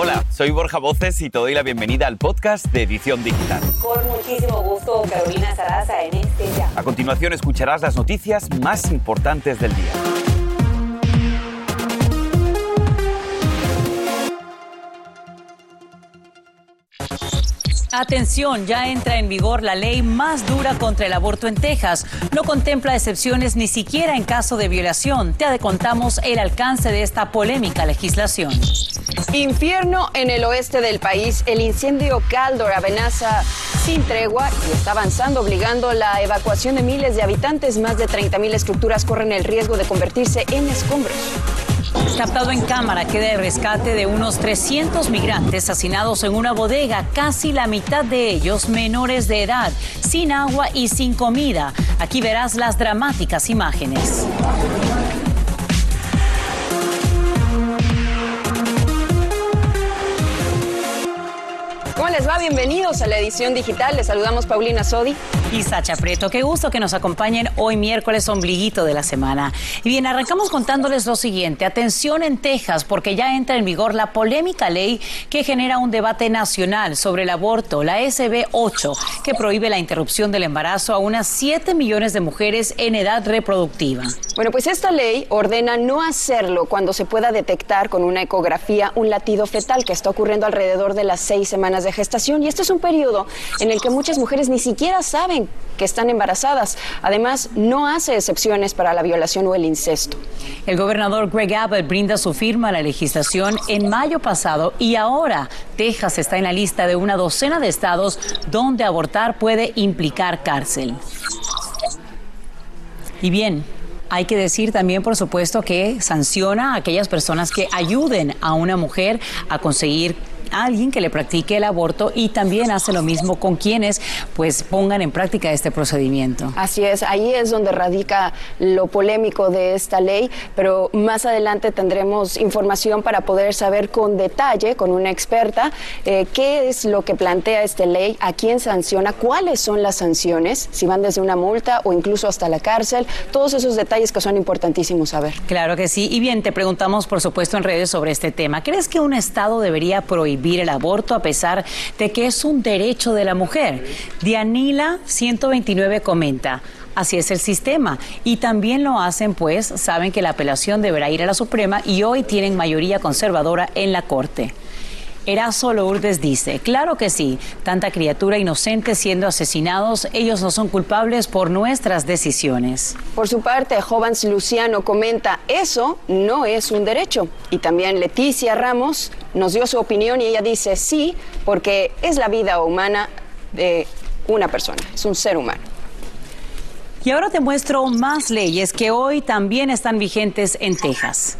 Hola, soy Borja Voces y te doy la bienvenida al podcast de Edición Digital. Con muchísimo gusto, Carolina Sarasa en este ya. A continuación escucharás las noticias más importantes del día. Atención, ya entra en vigor la ley más dura contra el aborto en Texas. No contempla excepciones ni siquiera en caso de violación. Te contamos el alcance de esta polémica legislación. Infierno en el oeste del país. El incendio Caldor amenaza sin tregua y está avanzando, obligando la evacuación de miles de habitantes. Más de 30.000 estructuras corren el riesgo de convertirse en escombros. Captado en cámara queda el rescate de unos 300 migrantes hacinados en una bodega, casi la mitad de ellos menores de edad, sin agua y sin comida. Aquí verás las dramáticas imágenes. Bienvenidos a la edición digital. Les saludamos Paulina Sodi. Y Sacha Preto. Qué gusto que nos acompañen hoy miércoles ombliguito de la semana. Y bien, arrancamos contándoles lo siguiente. Atención en Texas, porque ya entra en vigor la polémica ley que genera un debate nacional sobre el aborto, la SB 8, que prohíbe la interrupción del embarazo a unas 7 millones de mujeres en edad reproductiva. Bueno, pues esta ley ordena no hacerlo cuando se pueda detectar con una ecografía un latido fetal que está ocurriendo alrededor de las seis semanas de gestación y este es un periodo en el que muchas mujeres ni siquiera saben que están embarazadas. Además, no hace excepciones para la violación o el incesto. El gobernador Greg Abbott brinda su firma a la legislación en mayo pasado y ahora Texas está en la lista de una docena de estados donde abortar puede implicar cárcel. Y bien, hay que decir también, por supuesto, que sanciona a aquellas personas que ayuden a una mujer a conseguir alguien que le practique el aborto y también hace lo mismo con quienes pues pongan en práctica este procedimiento. Así es, ahí es donde radica lo polémico de esta ley, pero más adelante tendremos información para poder saber con detalle, con una experta, eh, qué es lo que plantea esta ley, a quién sanciona, cuáles son las sanciones, si van desde una multa o incluso hasta la cárcel, todos esos detalles que son importantísimos saber. Claro que sí, y bien, te preguntamos por supuesto en redes sobre este tema. ¿Crees que un Estado debería prohibir el aborto a pesar de que es un derecho de la mujer. Dianila 129 comenta. Así es el sistema. Y también lo hacen, pues, saben que la apelación deberá ir a la Suprema y hoy tienen mayoría conservadora en la Corte. Erazo Lourdes dice, claro que sí, tanta criatura inocente siendo asesinados, ellos no son culpables por nuestras decisiones. Por su parte, Jovans Luciano comenta, eso no es un derecho. Y también Leticia Ramos nos dio su opinión y ella dice, sí, porque es la vida humana de una persona, es un ser humano. Y ahora te muestro más leyes que hoy también están vigentes en Texas.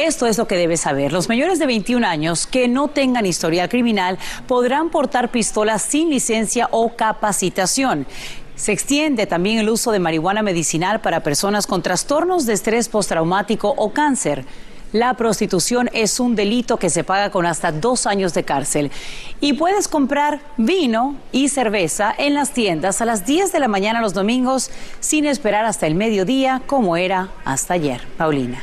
Esto es lo que debes saber. Los mayores de 21 años que no tengan historial criminal podrán portar pistolas sin licencia o capacitación. Se extiende también el uso de marihuana medicinal para personas con trastornos de estrés postraumático o cáncer. La prostitución es un delito que se paga con hasta dos años de cárcel. Y puedes comprar vino y cerveza en las tiendas a las 10 de la mañana los domingos sin esperar hasta el mediodía como era hasta ayer. Paulina.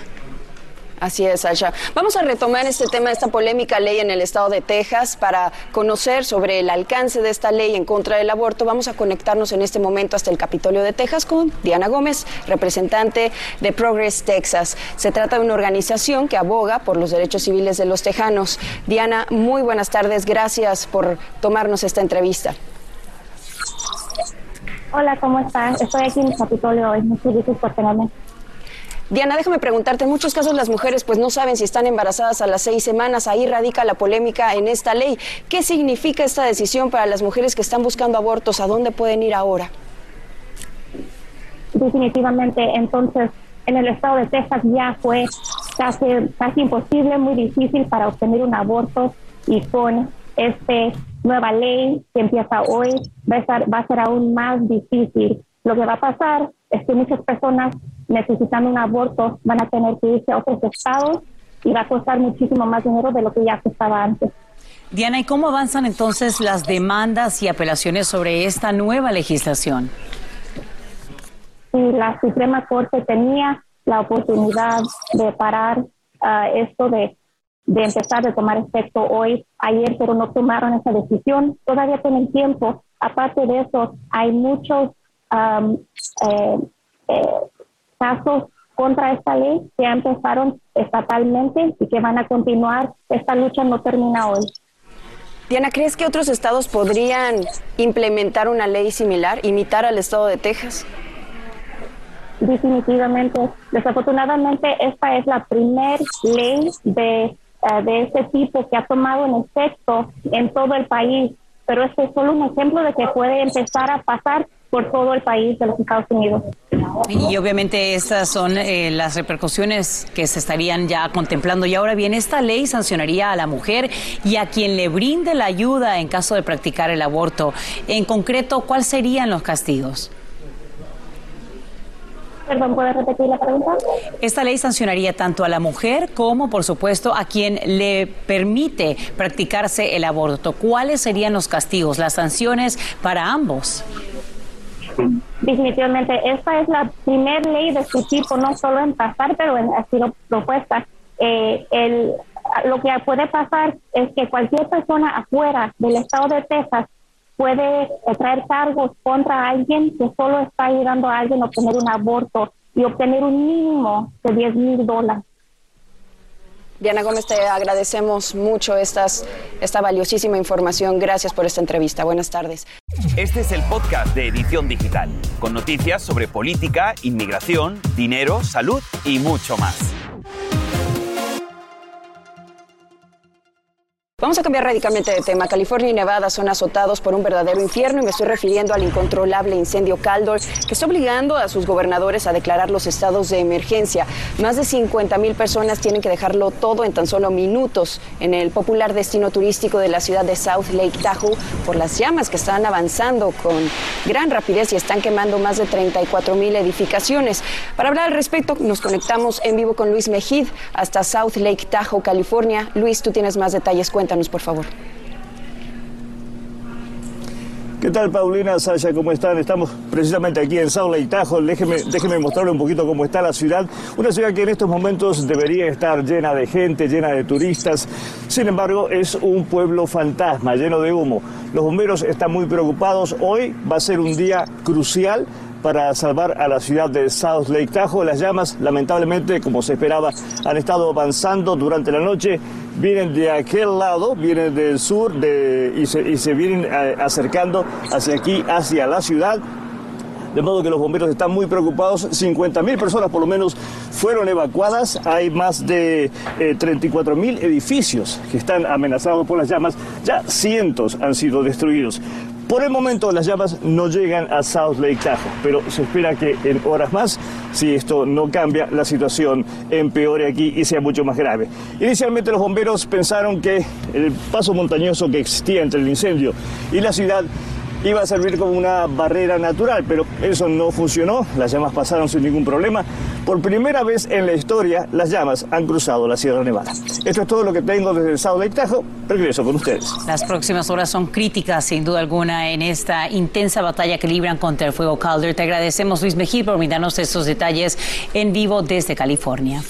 Así es, Sasha. Vamos a retomar este tema, esta polémica ley en el estado de Texas para conocer sobre el alcance de esta ley en contra del aborto. Vamos a conectarnos en este momento hasta el Capitolio de Texas con Diana Gómez, representante de Progress Texas. Se trata de una organización que aboga por los derechos civiles de los tejanos. Diana, muy buenas tardes. Gracias por tomarnos esta entrevista. Hola, ¿cómo están? Estoy aquí en el Capitolio hoy. Muchas gracias por tenerme. Diana, déjame preguntarte, en muchos casos las mujeres pues no saben si están embarazadas a las seis semanas, ahí radica la polémica en esta ley. ¿Qué significa esta decisión para las mujeres que están buscando abortos? ¿A dónde pueden ir ahora? Definitivamente, entonces en el estado de Texas ya fue casi, casi imposible, muy difícil para obtener un aborto y con esta nueva ley que empieza hoy va a, estar, va a ser aún más difícil. Lo que va a pasar es que muchas personas necesitando un aborto van a tener que irse a otros estados y va a costar muchísimo más dinero de lo que ya costaba antes. Diana, ¿y cómo avanzan entonces las demandas y apelaciones sobre esta nueva legislación? la Suprema Corte tenía la oportunidad de parar ah, esto de de empezar de tomar efecto hoy, ayer, pero no tomaron esa decisión. Todavía tienen tiempo. Aparte de eso, hay muchos eh, eh, casos contra esta ley que ya empezaron estatalmente y que van a continuar. Esta lucha no termina hoy. Diana, ¿crees que otros estados podrían implementar una ley similar, imitar al estado de Texas? Definitivamente. Desafortunadamente, esta es la primera ley de, eh, de este tipo que ha tomado en efecto en todo el país. Pero este es solo un ejemplo de que puede empezar a pasar por todo el país de los Estados Unidos. Y obviamente estas son eh, las repercusiones que se estarían ya contemplando. Y ahora bien, esta ley sancionaría a la mujer y a quien le brinde la ayuda en caso de practicar el aborto. En concreto, ¿cuáles serían los castigos? Perdón, ¿puedes repetir la pregunta? Esta ley sancionaría tanto a la mujer como, por supuesto, a quien le permite practicarse el aborto. ¿Cuáles serían los castigos, las sanciones para ambos? Definitivamente, esta es la primera ley de su tipo, no solo en pasar, pero en ha sido propuesta. Eh, el, lo que puede pasar es que cualquier persona afuera del estado de Texas puede traer cargos contra alguien que solo está ayudando a alguien a obtener un aborto y obtener un mínimo de 10 mil dólares. Diana Gómez, te agradecemos mucho esta valiosísima información. Gracias por esta entrevista. Buenas tardes. Este es el podcast de Edición Digital, con noticias sobre política, inmigración, dinero, salud y mucho más. Vamos a cambiar radicalmente de tema. California y Nevada son azotados por un verdadero infierno y me estoy refiriendo al incontrolable incendio Caldor que está obligando a sus gobernadores a declarar los estados de emergencia. Más de 50 mil personas tienen que dejarlo todo en tan solo minutos en el popular destino turístico de la ciudad de South Lake Tahoe por las llamas que están avanzando con gran rapidez y están quemando más de 34 mil edificaciones. Para hablar al respecto, nos conectamos en vivo con Luis Mejid hasta South Lake Tahoe, California. Luis, tú tienes más detalles. Cuéntanos, por favor. ¿Qué tal, Paulina, Sasha? ¿Cómo están? Estamos precisamente aquí en South Lake Tahoe. Déjeme, déjeme mostrarle un poquito cómo está la ciudad. Una ciudad que en estos momentos debería estar llena de gente, llena de turistas. Sin embargo, es un pueblo fantasma, lleno de humo. Los bomberos están muy preocupados. Hoy va a ser un día crucial para salvar a la ciudad de South Lake Tahoe. Las llamas, lamentablemente, como se esperaba, han estado avanzando durante la noche. Vienen de aquel lado, vienen del sur y, se, vienen eh, acercando hacia aquí, hacia la ciudad. De modo que los bomberos están muy preocupados. 50 mil personas por lo menos fueron evacuadas. Hay más de 34 mil edificios que están amenazados por las llamas. Ya cientos han sido destruidos. Por el momento las llamas no llegan a South Lake Tahoe, pero se espera que en horas más, si esto no cambia, la situación empeore aquí y sea mucho más grave. Inicialmente los bomberos pensaron que el paso montañoso que existía entre el incendio y la ciudad iba a servir como una barrera natural, pero eso no funcionó, las llamas pasaron sin ningún problema. Por primera vez en la historia, las llamas han cruzado la Sierra Nevada. Esto es todo lo que tengo desde el South Lake Tahoe. Regreso con ustedes. Las próximas horas son críticas, sin duda alguna, en esta intensa batalla que libran contra el fuego Calder. Te agradecemos, Luis Mejía, por brindarnos estos detalles en vivo desde California.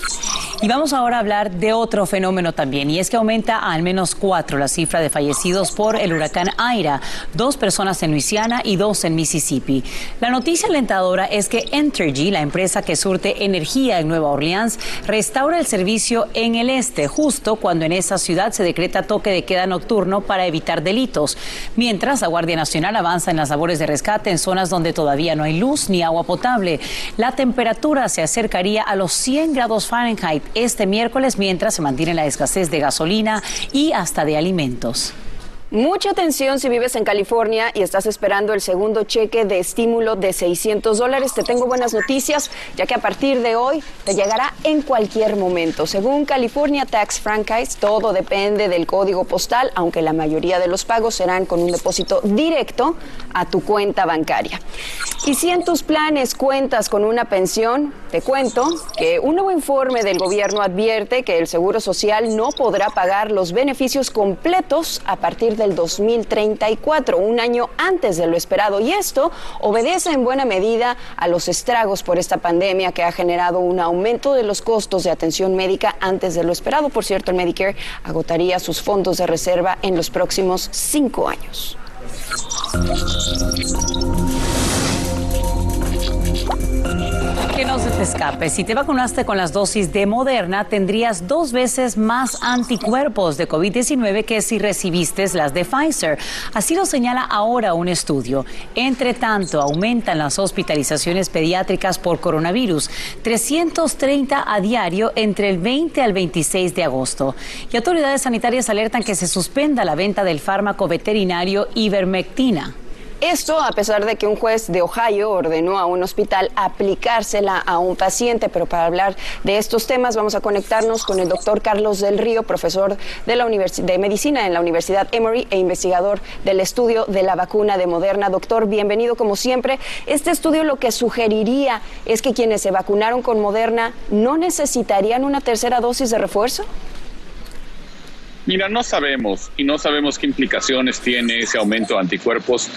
Y vamos ahora a hablar de otro fenómeno también, y es que aumenta a al menos cuatro la cifra de fallecidos por el huracán Aira, dos personas en Luisiana y dos en Mississippi. La noticia alentadora es que Entergy, la empresa que surte energía en Nueva Orleans, restaura el servicio en el este, justo cuando en esa ciudad se decreta toque de queda nocturno para evitar delitos, mientras la Guardia Nacional avanza en las labores de rescate en zonas donde todavía no hay luz ni agua potable. La temperatura se acercaría a los 100 grados Fahrenheit este miércoles mientras se mantiene la escasez de gasolina y hasta de alimentos. Mucha atención si vives en California y estás esperando el segundo cheque de estímulo de 600 dólares. Te tengo buenas noticias, ya que a partir de hoy te llegará en cualquier momento. Según California Tax Franchise, todo depende del código postal, aunque la mayoría de los pagos serán con un depósito directo a tu cuenta bancaria. Y si en tus planes cuentas con una pensión, te cuento que un nuevo informe del gobierno advierte que el Seguro Social no podrá pagar los beneficios completos a partir del 2034, un año antes de lo esperado. Y esto obedece en buena medida a los estragos por esta pandemia que ha generado un aumento de los costos de atención médica antes de lo esperado. Por cierto, el Medicare agotaría sus fondos de reserva en los próximos cinco años. Que no se te escape. Si te vacunaste con las dosis de Moderna, tendrías dos veces más anticuerpos de COVID-19 que si recibiste las de Pfizer. Así lo señala ahora un estudio. Entre tanto, aumentan las hospitalizaciones pediátricas por coronavirus, 330 a diario entre el 20 al 26 de agosto. Y autoridades sanitarias alertan que se suspenda la venta del fármaco veterinario ivermectina. Esto a pesar de que un juez de Ohio ordenó a un hospital aplicársela a un paciente, pero para hablar de estos temas vamos a conectarnos con el doctor Carlos del Río, profesor de, Medicina en la Universidad Emory e investigador del estudio de la vacuna de Moderna. Doctor, bienvenido como siempre. Este estudio lo que sugeriría es que quienes se vacunaron con Moderna no necesitarían una tercera dosis de refuerzo. Mira, no sabemos y no sabemos qué implicaciones tiene ese aumento de anticuerpos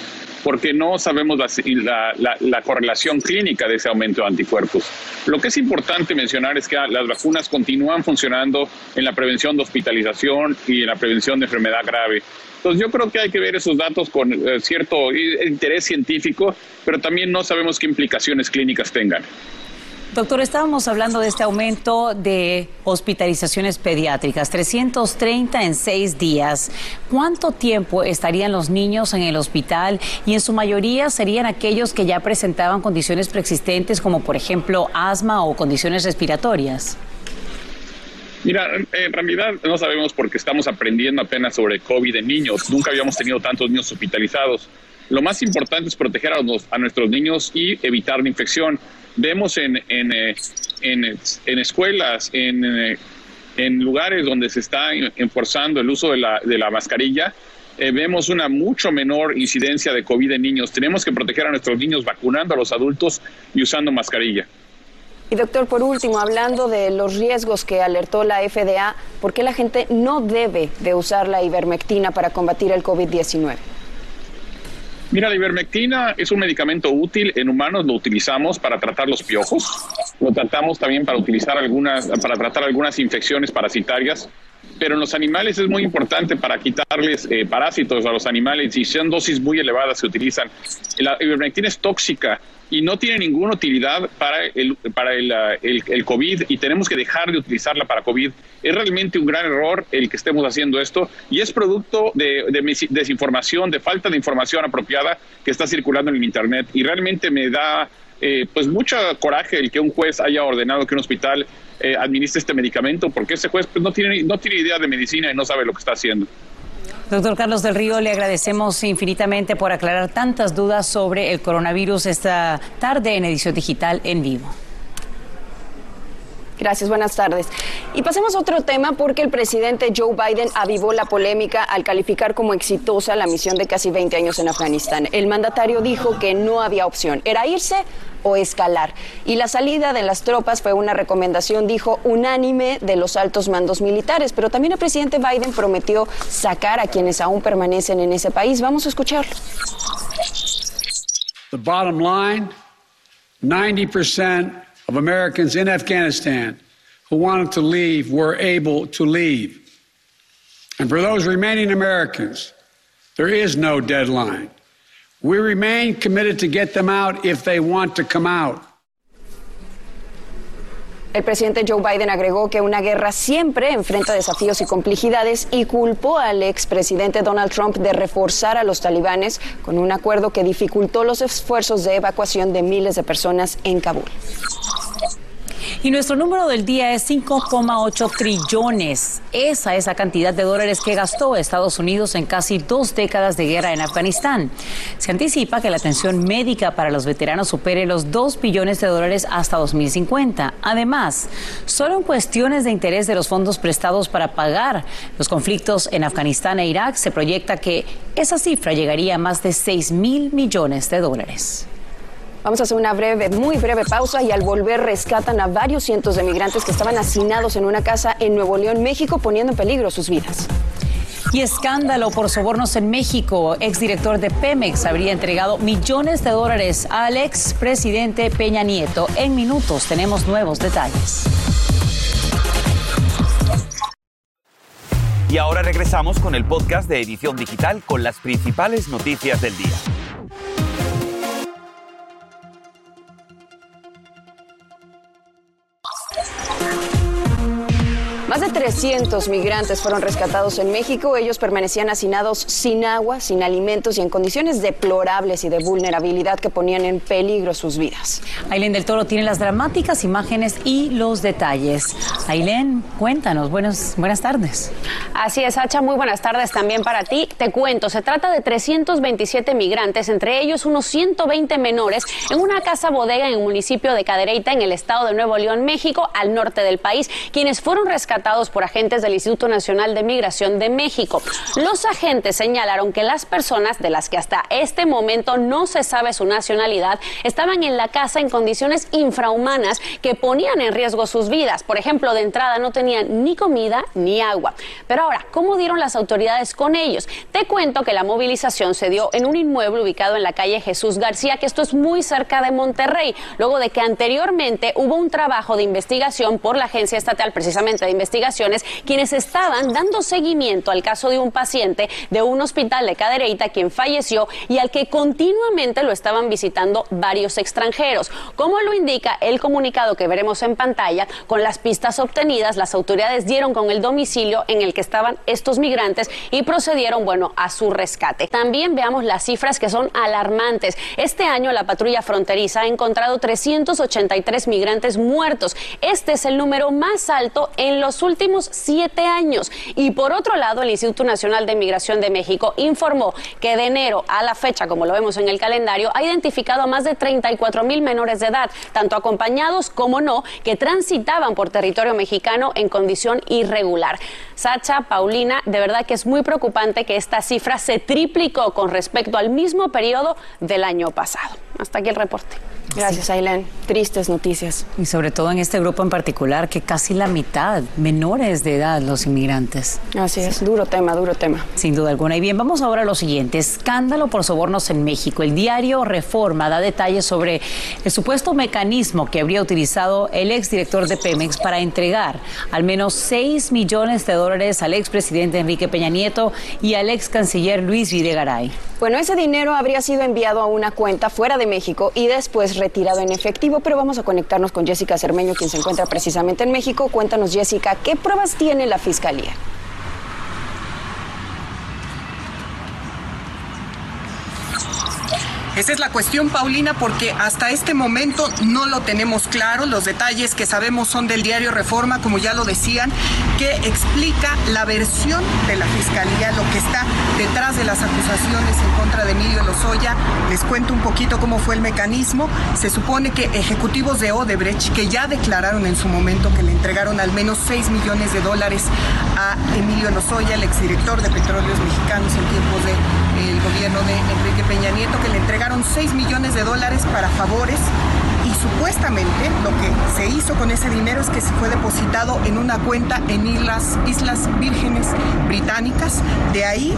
porque no sabemos la, correlación clínica de ese aumento de anticuerpos. Lo que es importante mencionar es que las vacunas continúan funcionando en la prevención de hospitalización y en la prevención de enfermedad grave. Entonces yo creo que hay que ver esos datos con eh, cierto interés científico, pero también no sabemos qué implicaciones clínicas tengan. Doctor, estábamos hablando de este aumento de hospitalizaciones pediátricas, 330 en seis días. ¿Cuánto tiempo estarían los niños en el hospital? Y en su mayoría serían aquellos que ya presentaban condiciones preexistentes como por ejemplo asma o condiciones respiratorias. Mira, en realidad no sabemos porque estamos aprendiendo apenas sobre COVID en niños. Nunca habíamos tenido tantos niños hospitalizados. Lo más importante es proteger a, nuestros niños y evitar la infección vemos en, en, eh, en, escuelas, en, eh, en, lugares donde se está enforzando el uso de la, de la mascarilla, eh, vemos una mucho menor incidencia de COVID en niños. Tenemos que proteger a nuestros niños vacunando a los adultos y usando mascarilla. Y doctor, por último, hablando de los riesgos que alertó la FDA, ¿por qué la gente no debe de usar la ivermectina para combatir el COVID-19? Mira, la ivermectina es un medicamento útil en humanos, lo utilizamos para tratar los piojos, lo tratamos también para utilizar algunas, para tratar algunas infecciones parasitarias, pero en los animales es muy importante para quitarles eh, parásitos a los animales y son dosis muy elevadas se utilizan. La ivermectina es tóxica y no tiene ninguna utilidad para el, para el, el, COVID y tenemos que dejar de utilizarla para COVID. Es realmente un gran error el que estemos haciendo esto y es producto de, desinformación, de falta de información apropiada que está circulando en el Internet y realmente me da eh, pues mucho coraje el que un juez haya ordenado que un hospital eh, administre este medicamento porque ese juez pues, no, tiene, no tiene idea de medicina y no sabe lo que está haciendo. Doctor Carlos del Río, le agradecemos infinitamente por aclarar tantas dudas sobre el coronavirus esta tarde en edición digital en vivo. Gracias, buenas tardes. Y pasemos a otro tema porque el presidente Joe Biden avivó la polémica al calificar como exitosa la misión de casi 20 años en Afganistán. El mandatario dijo que no había opción, era irse o escalar. Y la salida de las tropas fue una recomendación, dijo, unánime de los altos mandos militares. Pero también el presidente Biden prometió sacar a quienes aún permanecen en ese país. Vamos a escucharlo. The bottom line 90% of Americans in Afghanistan who wanted to leave were able to leave. And for those remaining Americans, there is no deadline. We remain committed to get them out if they want to come out. El presidente Joe Biden agregó que una guerra siempre enfrenta desafíos y complejidades y culpó al expresidente Donald Trump de reforzar a los talibanes con un acuerdo que dificultó los esfuerzos de evacuación de miles de personas en Kabul. Y nuestro número del día es 5,8 trillones. Esa es la cantidad de dólares que gastó Estados Unidos en casi dos décadas de guerra en Afganistán. Se anticipa que la atención médica para los veteranos supere los 2 billones de dólares hasta 2050. Además, solo en cuestiones de interés de los fondos prestados para pagar los conflictos en Afganistán e Irak, se proyecta que esa cifra llegaría a más de 6 mil millones de dólares. Vamos a hacer una breve, muy breve pausa y al volver rescatan a varios cientos de migrantes que estaban hacinados en una casa en Nuevo León, México, poniendo en peligro sus vidas. Y escándalo por sobornos en México. Exdirector de Pemex habría entregado millones de dólares al expresidente Peña Nieto. En minutos tenemos nuevos detalles. Y ahora regresamos con el podcast de Edición Digital con las principales noticias del día. Más de 300 migrantes fueron rescatados en México. Ellos permanecían hacinados sin agua, sin alimentos y en condiciones deplorables y de vulnerabilidad que ponían en peligro sus vidas. Ailén del Toro tiene las dramáticas imágenes y los detalles. Ailén, cuéntanos. Buenas, buenas tardes. Así es, Hacha. Muy buenas tardes también para ti. Te cuento, se trata de 327 migrantes, entre ellos unos 120 menores, en una casa bodega en el municipio de Cadereyta, en el estado de Nuevo León, México, al norte del país, quienes fueron rescatados por agentes del Instituto Nacional de Migración de México. Los agentes señalaron que las personas de las que hasta este momento no se sabe su nacionalidad estaban en la casa en condiciones infrahumanas que ponían en riesgo sus vidas. Por ejemplo, de entrada no tenían ni comida ni agua. Pero ahora, ¿cómo dieron las autoridades con ellos? Te cuento que la movilización se dio en un inmueble ubicado en la calle Jesús García, que esto es muy cerca de Monterrey, luego de que anteriormente hubo un trabajo de investigación por la Agencia Estatal precisamente de investigaciones quienes estaban dando seguimiento al caso de un paciente de un hospital de Cadereyta quien falleció y al que continuamente lo estaban visitando varios extranjeros. Como lo indica el comunicado que veremos en pantalla, con las pistas obtenidas, las autoridades dieron con el domicilio en el que estaban estos migrantes y procedieron, bueno, a su rescate. También veamos las cifras que son alarmantes. Este año la patrulla fronteriza ha encontrado 383 migrantes muertos. Este es el número más alto en los últimos siete años. Y por otro lado, el Instituto Nacional de Migración de México informó que de enero a la fecha, como lo vemos en el calendario, ha identificado a más de 34 mil menores de edad, tanto acompañados como no, que transitaban por territorio mexicano en condición irregular. Sacha, Paulina, de verdad que es muy preocupante que esta cifra se triplicó con respecto al mismo periodo del año pasado. Hasta aquí el reporte. Gracias, Ailén. Tristes noticias. Y sobre todo en este grupo en particular, que casi la mitad, menores de edad, los inmigrantes. Así es, duro tema, duro tema. Sin duda alguna. Y bien, vamos ahora a lo siguiente. Escándalo por sobornos en México. El diario Reforma da detalles sobre el supuesto mecanismo que habría utilizado el exdirector de Pemex para entregar al menos 6 millones de dólares al expresidente Enrique Peña Nieto y al ex canciller Luis Videgaray. Bueno, ese dinero habría sido enviado a una cuenta fuera de México y después retirado en efectivo, pero vamos a conectarnos con Jessica Cermeño, quien se encuentra precisamente en México. Cuéntanos, Jessica, ¿qué pruebas tiene la Fiscalía? Es la cuestión, Paulina, porque hasta este momento no lo tenemos claro. Los detalles que sabemos son del diario Reforma, como ya lo decían, que explica la versión de la Fiscalía, lo que está detrás de las acusaciones en contra de Emilio Lozoya. Les cuento un poquito cómo fue el mecanismo. Se supone que ejecutivos de Odebrecht, que ya declararon en su momento que le entregaron al menos 6 millones de dólares a Emilio Lozoya, el exdirector de Petróleos Mexicanos en tiempos del gobierno de Enrique Peña Nieto, que le entregaron 6 millones de dólares para favores y supuestamente lo que se hizo con ese dinero es que se fue depositado en una cuenta en Islas, Islas Vírgenes Británicas. De ahí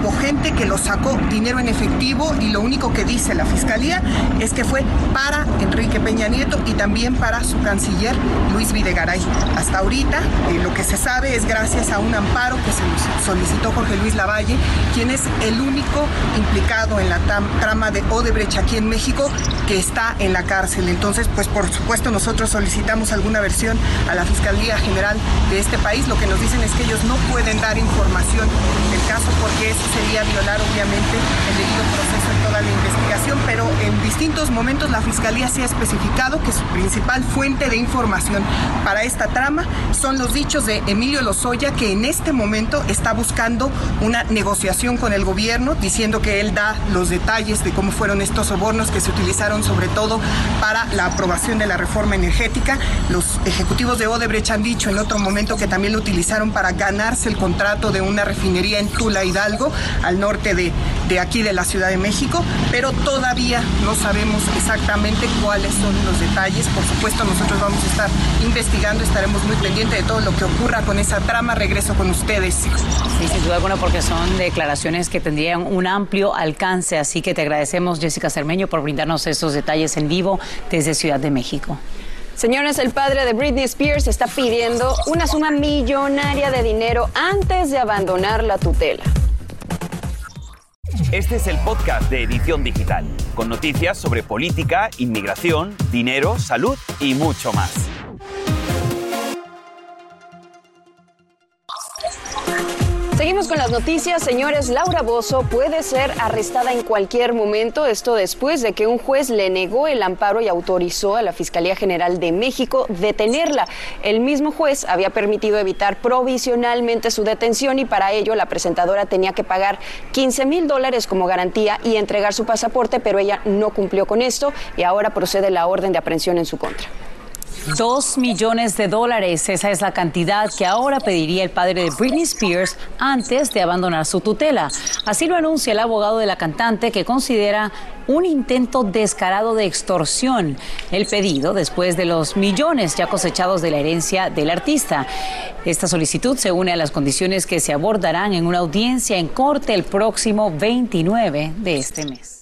hubo gente que lo sacó dinero en efectivo y lo único que dice la fiscalía es que fue para Enrique Peña Nieto y también para su canciller Luis Videgaray. Hasta ahorita eh, lo que se sabe es gracias a un amparo que se solicitó Jorge Luis Lavalle, quien es el único implicado en la trama de Odebrecht aquí en México que está en la Entonces, pues por supuesto nosotros solicitamos alguna versión a la Fiscalía General de este país. Lo que nos dicen es que ellos no pueden dar información del caso porque eso sería violar obviamente el debido proceso en toda la investigación, pero en distintos momentos la Fiscalía sí ha especificado que su principal fuente de información para esta trama son los dichos de Emilio Lozoya, que en este momento está buscando una negociación con el gobierno, diciendo que él da los detalles de cómo fueron estos sobornos que se utilizaron sobre todo para la aprobación de la reforma energética. Los ejecutivos de Odebrecht han dicho en otro momento que también lo utilizaron para ganarse el contrato de una refinería en Tula Hidalgo, al norte de, aquí de la Ciudad de México, pero todavía no sabemos exactamente cuáles son los detalles. Por supuesto, nosotros vamos a estar investigando, estaremos muy pendientes de todo lo que ocurra con esa trama. Regreso con ustedes. Sí, sin duda alguna, porque son declaraciones que tendrían un amplio alcance. Así que te agradecemos, Jessica Cermeño, por brindarnos esos detalles en vivo desde Ciudad de México. Señores, el padre de Britney Spears está pidiendo una suma millonaria de dinero antes de abandonar la tutela. Este es el podcast de Edición Digital, con noticias sobre política, inmigración, dinero, salud y mucho más. Seguimos con las noticias, señores. Laura Bozo puede ser arrestada en cualquier momento, esto después de que un juez le negó el amparo y autorizó a la Fiscalía General de México detenerla. El mismo juez había permitido evitar provisionalmente su detención y para ello la presentadora tenía que pagar 15 mil dólares como garantía y entregar su pasaporte, pero ella no cumplió con esto y ahora procede la orden de aprehensión en su contra. Dos millones de dólares, esa es la cantidad que ahora pediría el padre de Britney Spears antes de abandonar su tutela. Así lo anuncia el abogado de la cantante que considera un intento descarado de extorsión. El pedido después de los millones ya cosechados de la herencia del artista. Esta solicitud se une a las condiciones que se abordarán en una audiencia en corte el próximo 29 de este mes.